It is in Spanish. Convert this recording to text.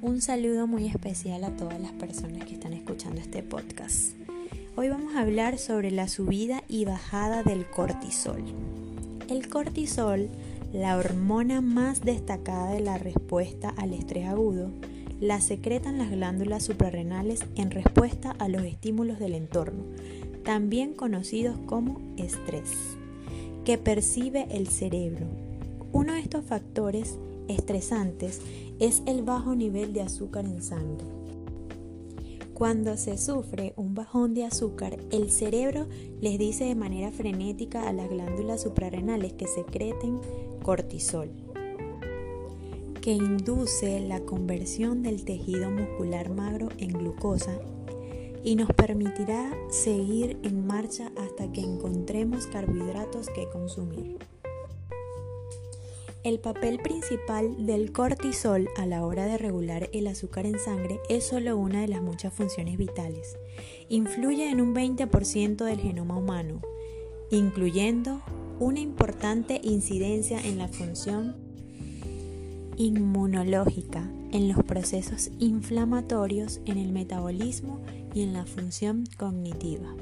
Un saludo muy especial a todas las personas que están escuchando este podcast. Hoy vamos a hablar sobre la subida y bajada del cortisol. El cortisol, la hormona más destacada de la respuesta al estrés agudo, la secretan las glándulas suprarrenales en respuesta a los estímulos del entorno, también conocidos como estrés, que percibe el cerebro. Uno de estos factores estresantes es el bajo nivel de azúcar en sangre. Cuando se sufre un bajón de azúcar, el cerebro les dice de manera frenética a las glándulas suprarrenales que secreten cortisol, que induce la conversión del tejido muscular magro en glucosa y nos permitirá seguir en marcha hasta que encontremos carbohidratos que consumir. El papel principal del cortisol a la hora de regular el azúcar en sangre es solo una de las muchas funciones vitales. Influye en un 20% del genoma humano, incluyendo una importante incidencia en la función inmunológica, en los procesos inflamatorios, en el metabolismo y en la función cognitiva.